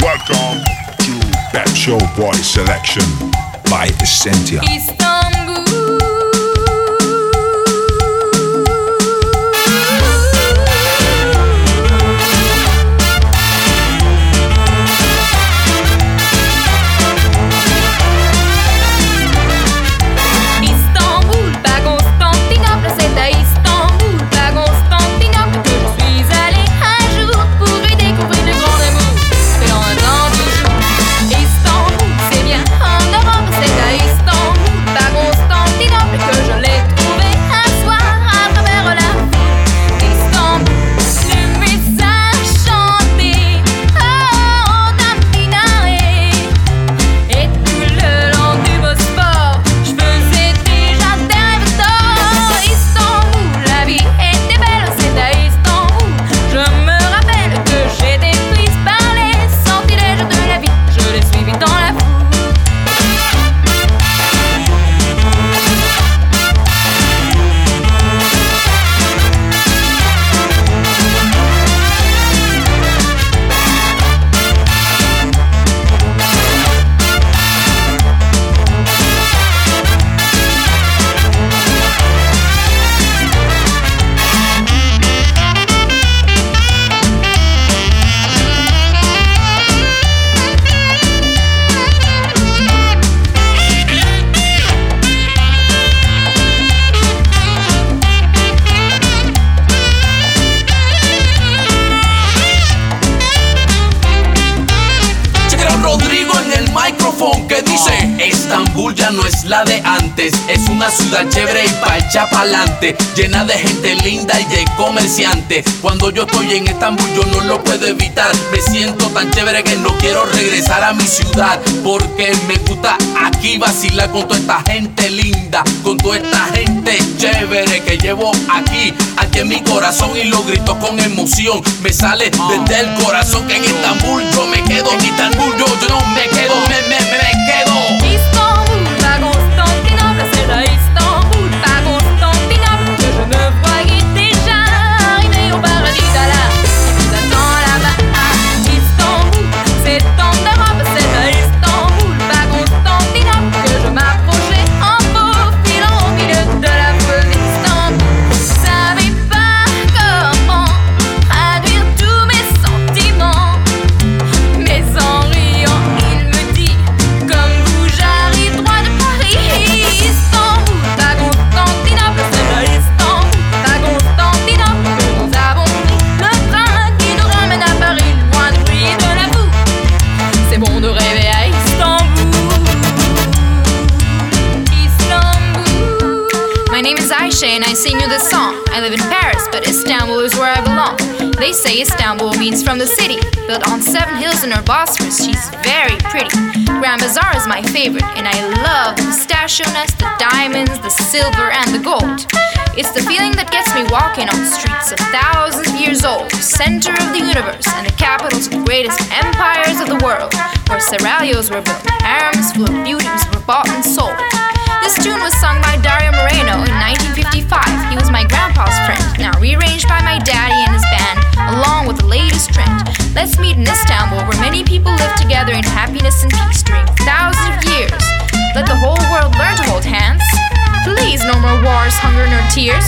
Welcome to Pep Show Boy Selection by Essentia. Llena de gente linda y de comerciantes. Cuando yo estoy en Estambul yo no lo puedo evitar. Me siento tan chévere que no quiero regresar a mi ciudad Porque me gusta aquí vacilar con toda esta gente linda Con toda esta gente chévere que llevo aquí. Aquí en mi corazón y lo grito con emoción Me sale desde el corazón que en Estambul yo me quedo. En Estambul yo, no me quedo, me quedo say Istanbul means from the city. Built on seven hills in her Bosphorus, she's very pretty. Grand Bazaar is my favorite, and I love the pistachio nuts, the diamonds, the silver, and the gold. It's the feeling that gets me walking on streets of thousands of years old, center of the universe, and the capitals of the greatest empires of the world, where seraglios were built, harems full of beauties were bought and sold. This tune was sung by Dario Moreno in 1955. He was my grandpa's friend, now rearranged by my daddy and his band, along with the latest trend. Let's meet in Istanbul, where many people live together in happiness and peace during thousands of years. Let the whole world learn to hold hands. Please, no more wars, hunger, nor tears.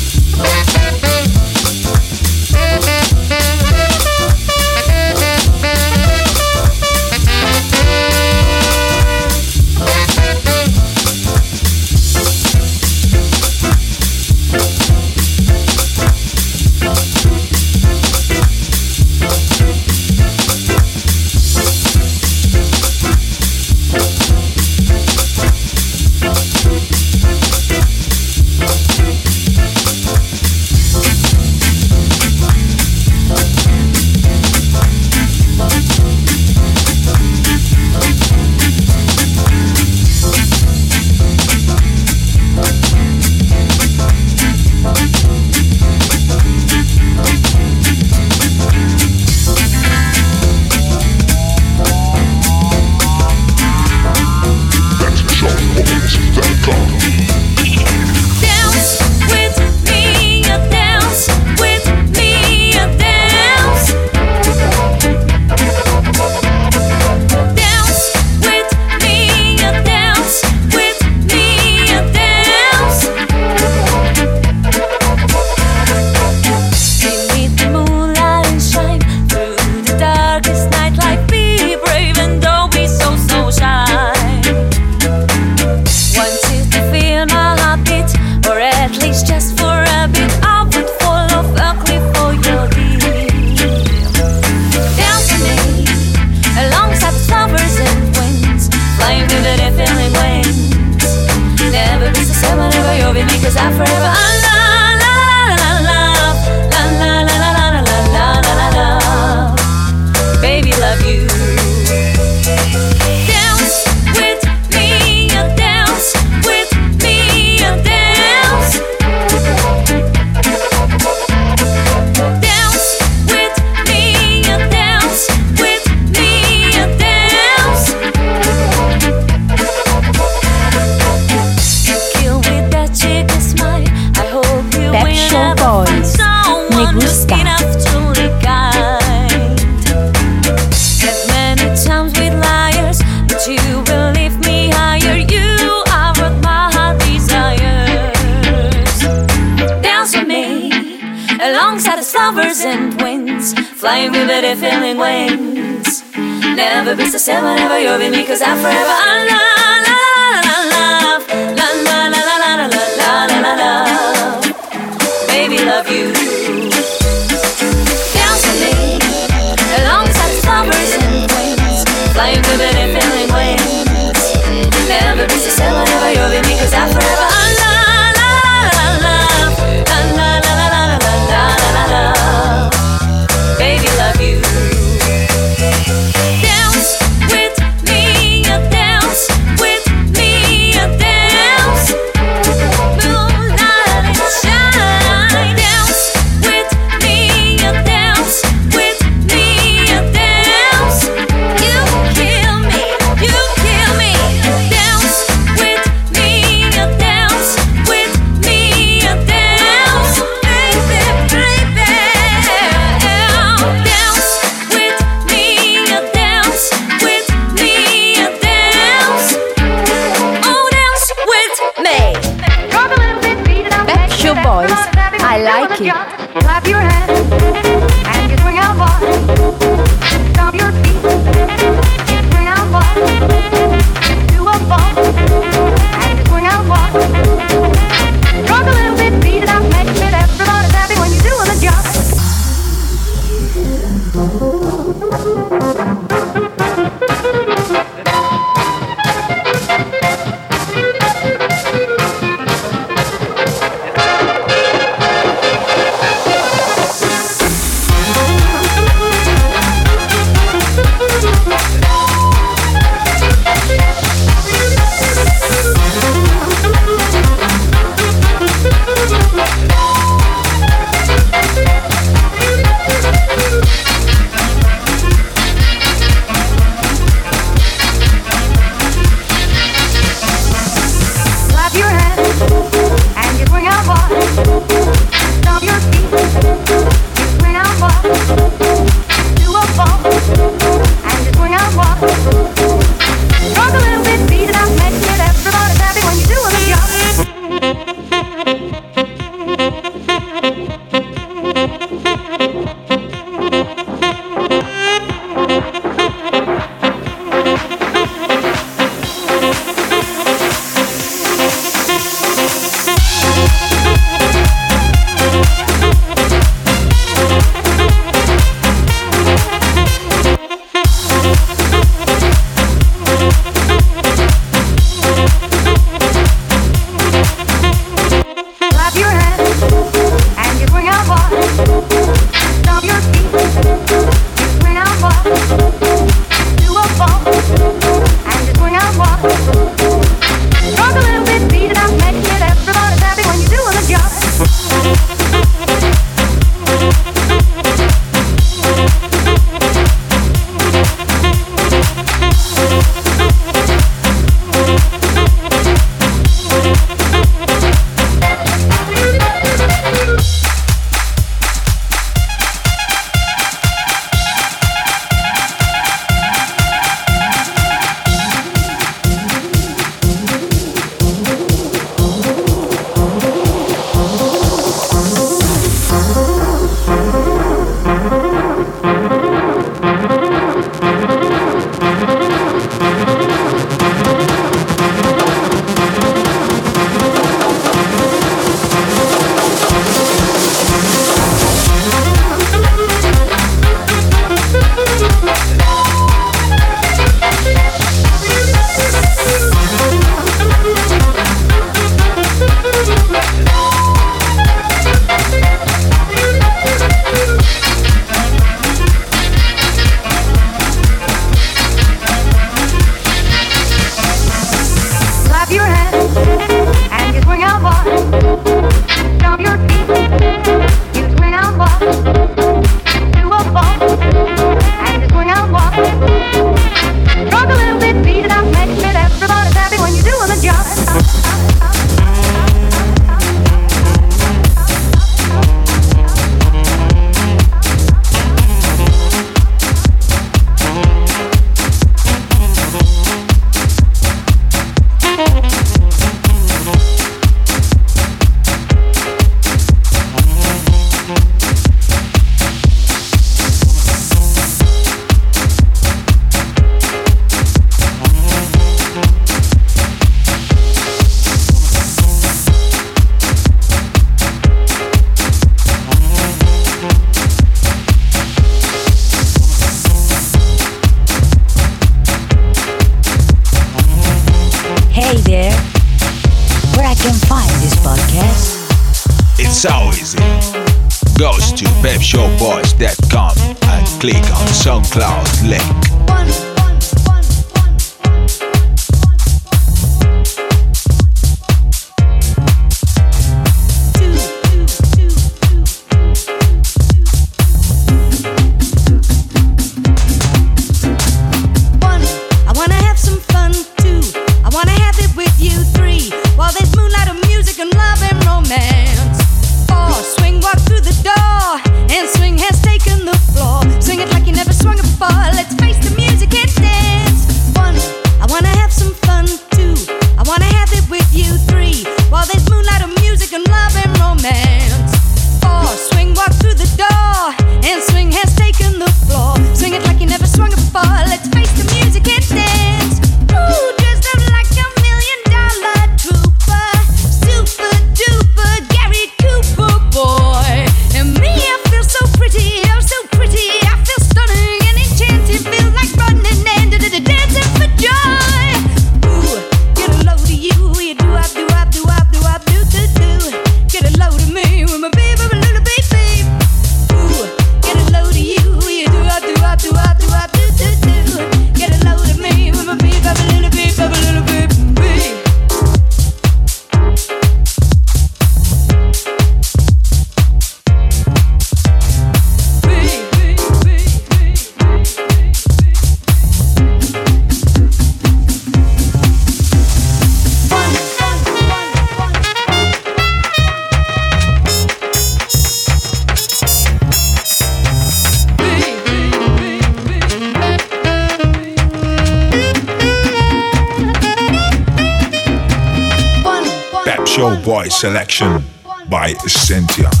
Selection by Essentia.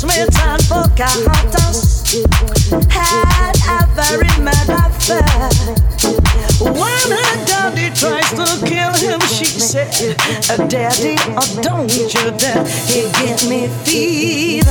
śmierdzą Pocahontas Had a very mad affair. When her daddy tries to kill him She said, daddy, oh don't you dare. He give me fever.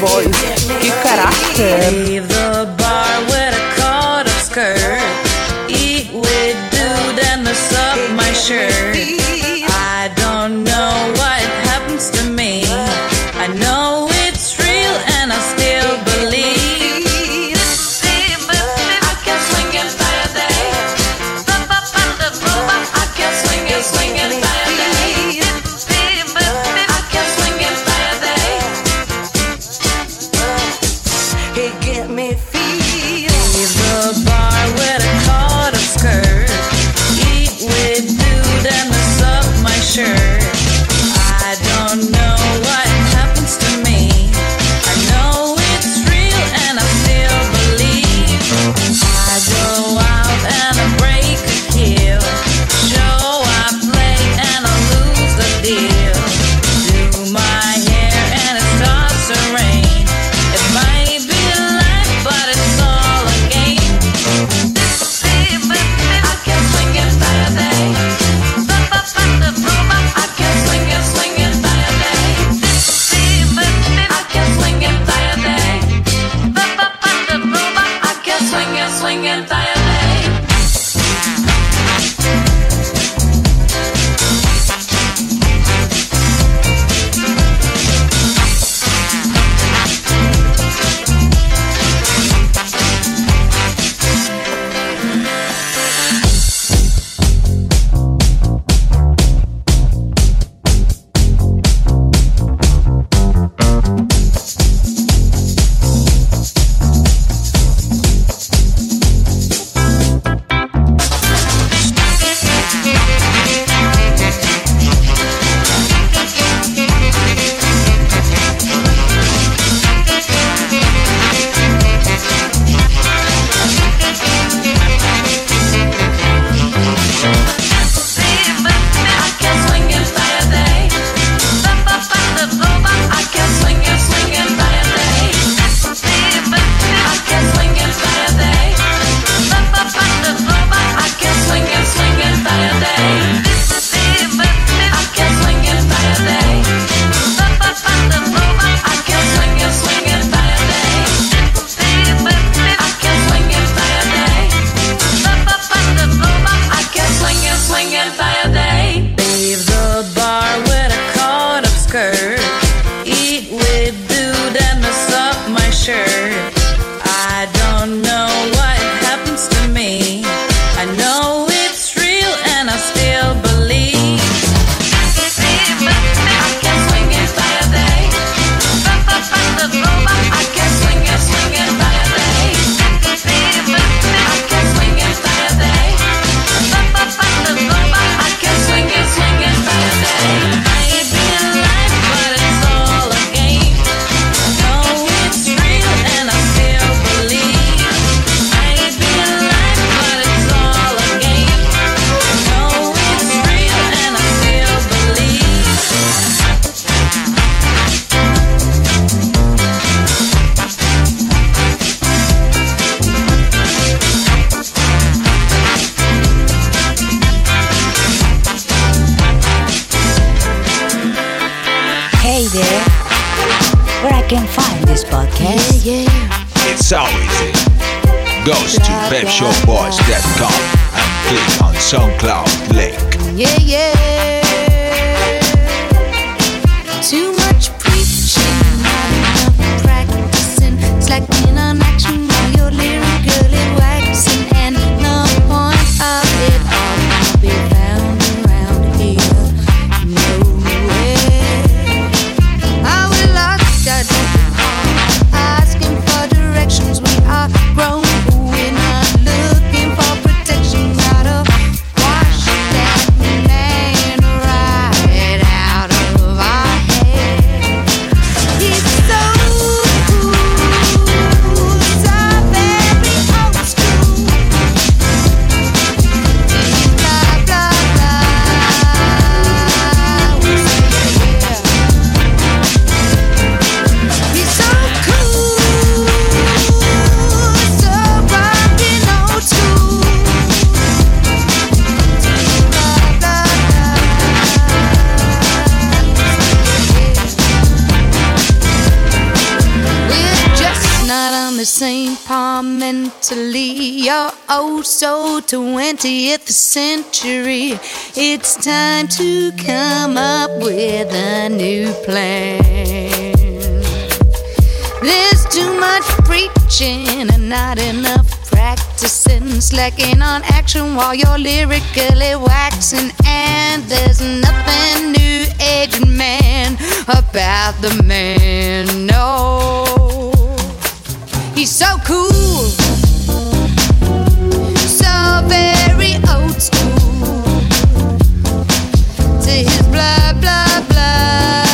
Boys. Que caráter! 20th century. It's time to come up with a new plan. There's too much preaching and not enough practicing, slacking on action while you're lyrically waxing. And there's nothing new age man about the man. No, he's so cool. school to his blah blah blah.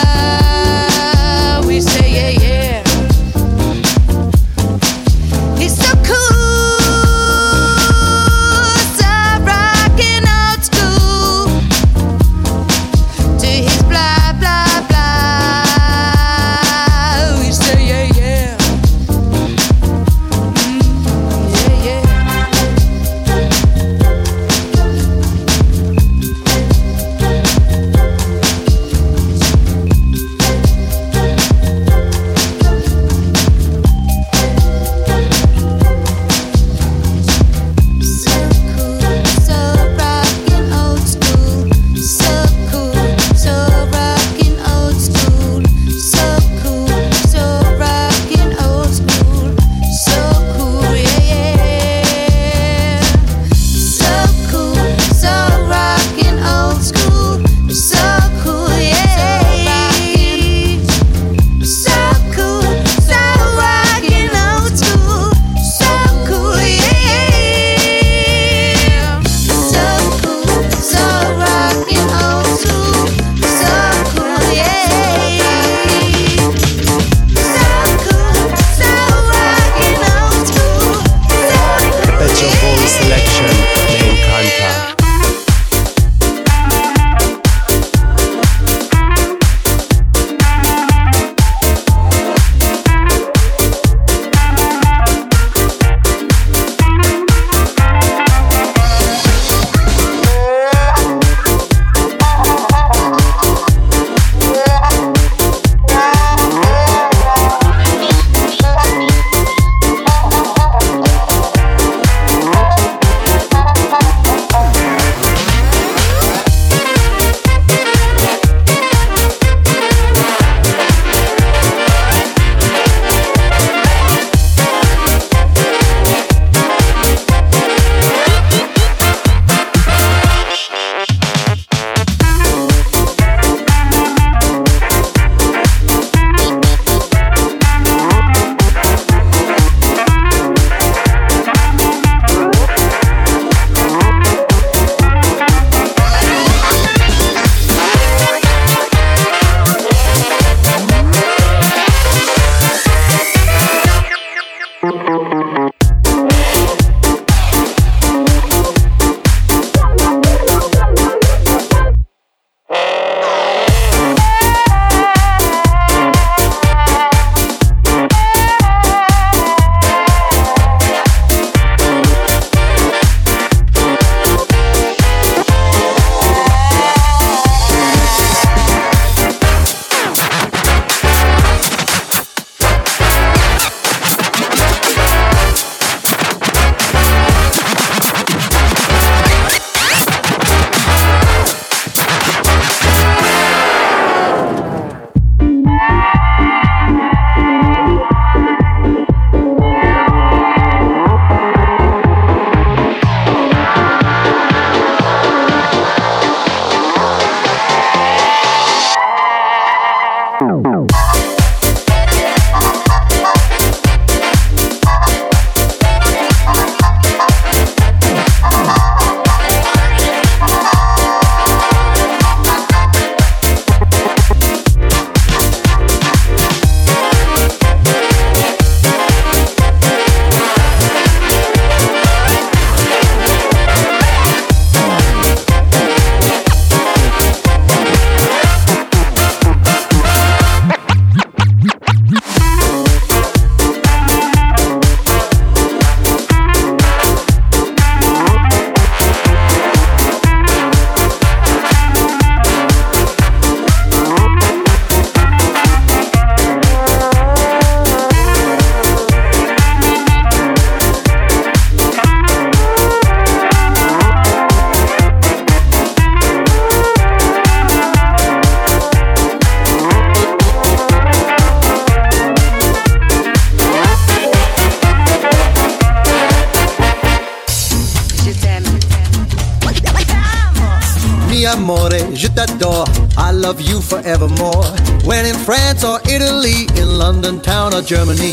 love you forevermore. When in France or Italy, in London town or Germany.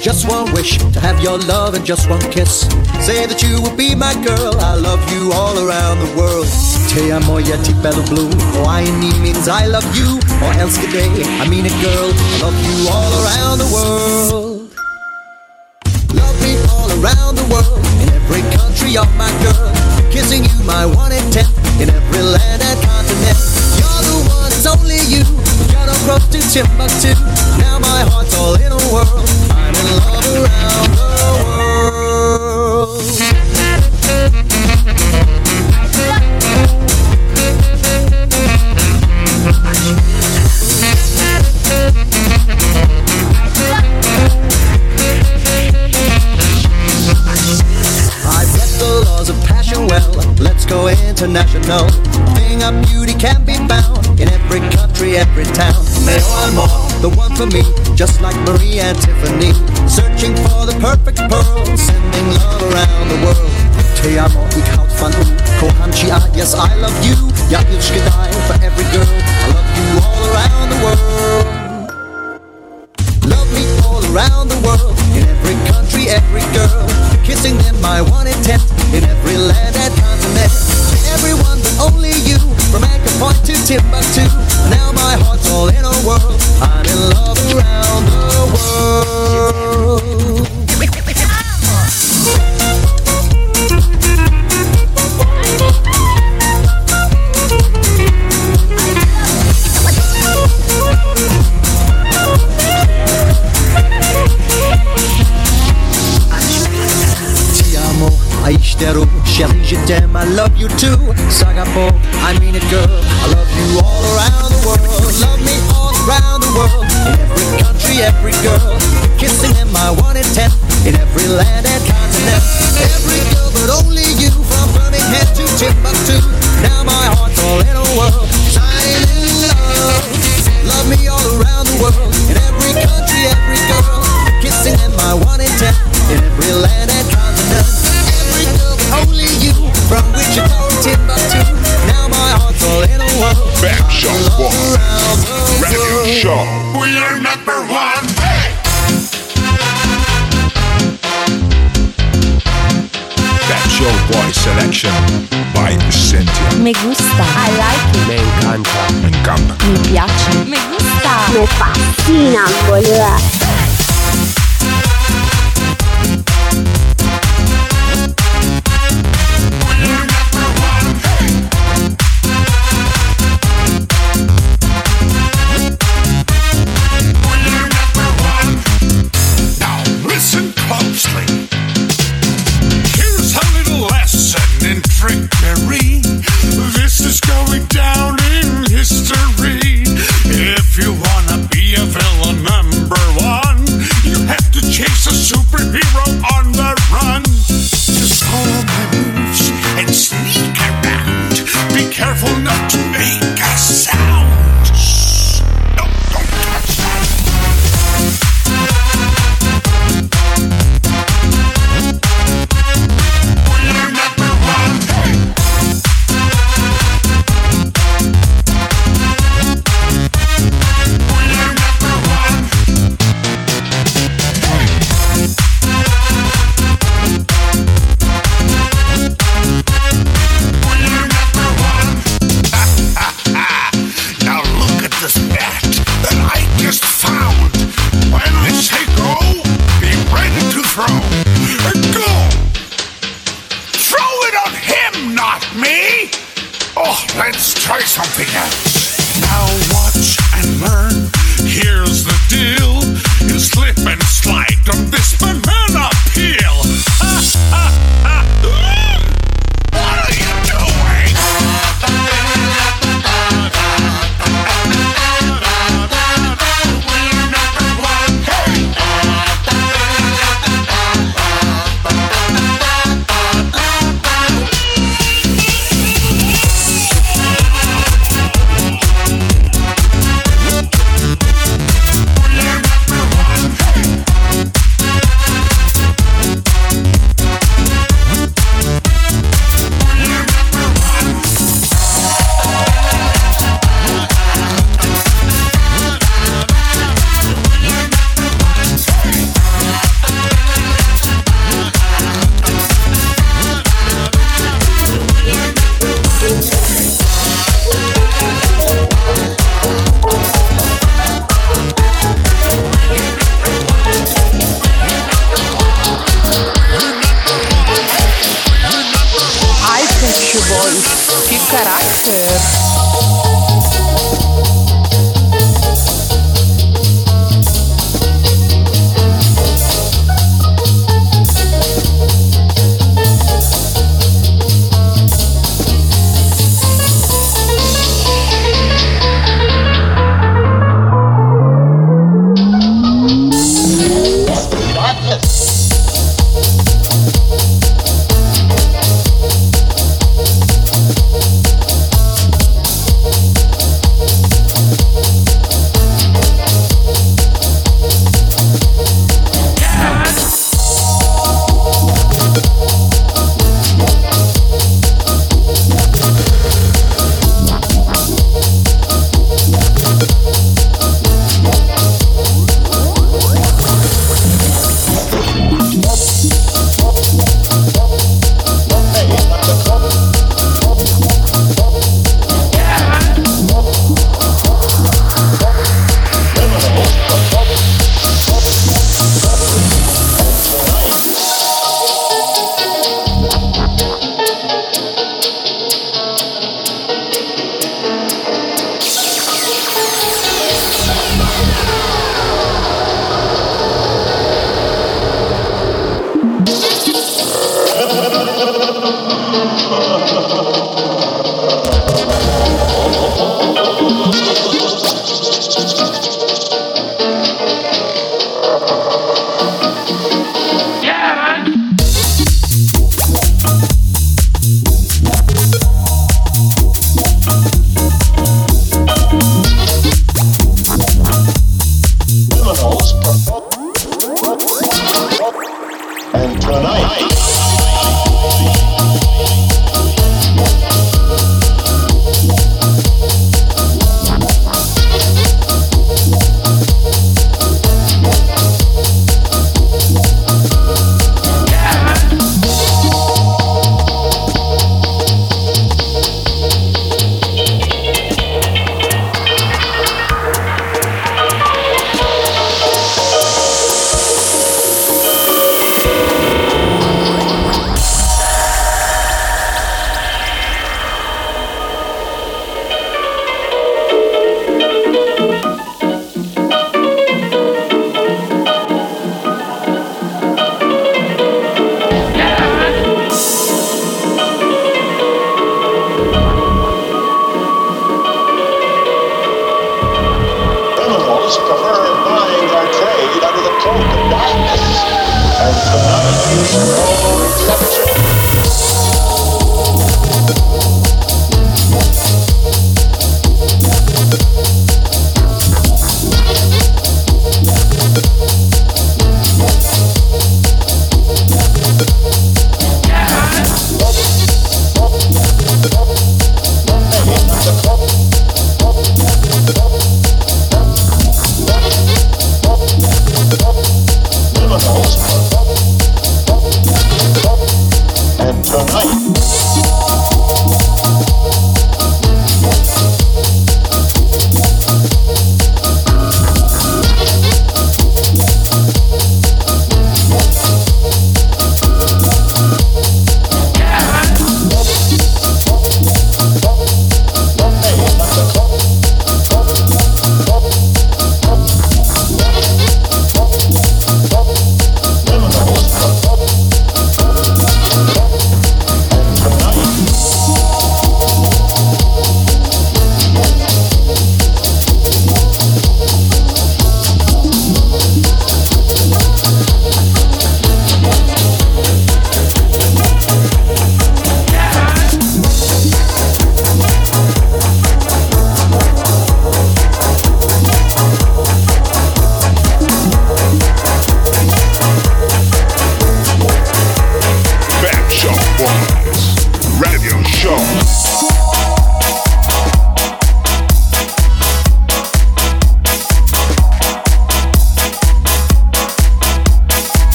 Just one wish to have your love and just one kiss. Say that you will be my girl. I love you all around the world. Te amo yeti bello blue. Hawaii means I love you. Or else today, I mean it, girl. I love you all around the world.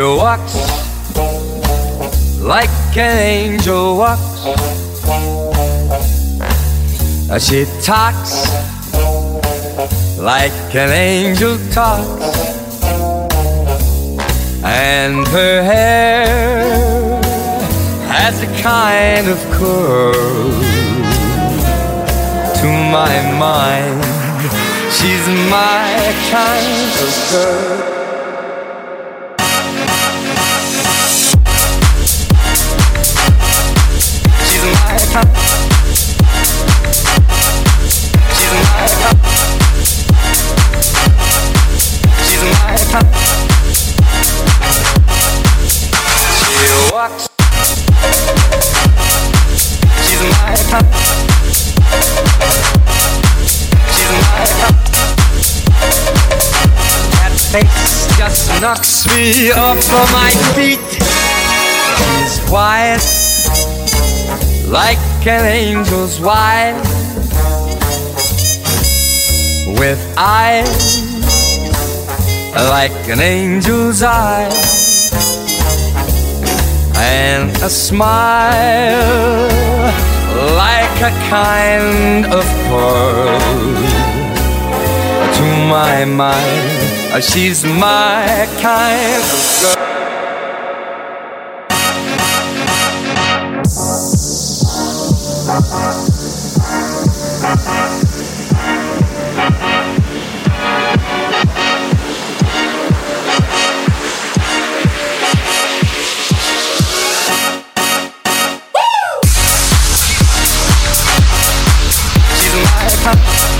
She walks like an angel walks. She talks like an angel talks. And her hair has a kind of curl. To my mind, she's my kind of girl. Knocks me off of my feet. She's quiet like an angel's wife with eyes like an angel's eyes and a smile like a kind of pearl. To my mind she's my kind of girl She's my kind.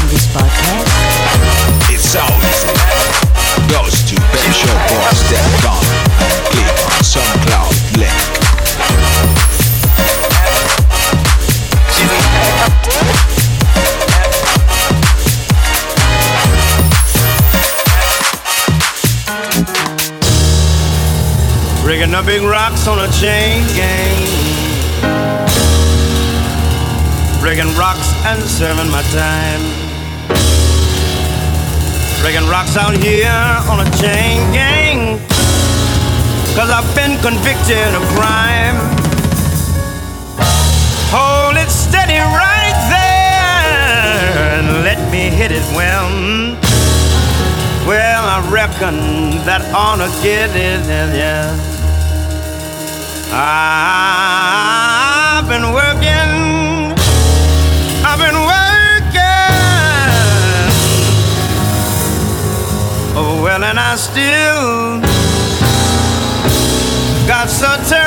Rigging up big rocks on a chain gang. Rigging rocks and serving my time. Rigging rocks out here on a chain gang. Cause I've been convicted of crime. Hold it steady right there and let me hit it well. Well, I reckon that ought to get it, yeah. I've been working, I've been working. Oh, well, and I still got so terribly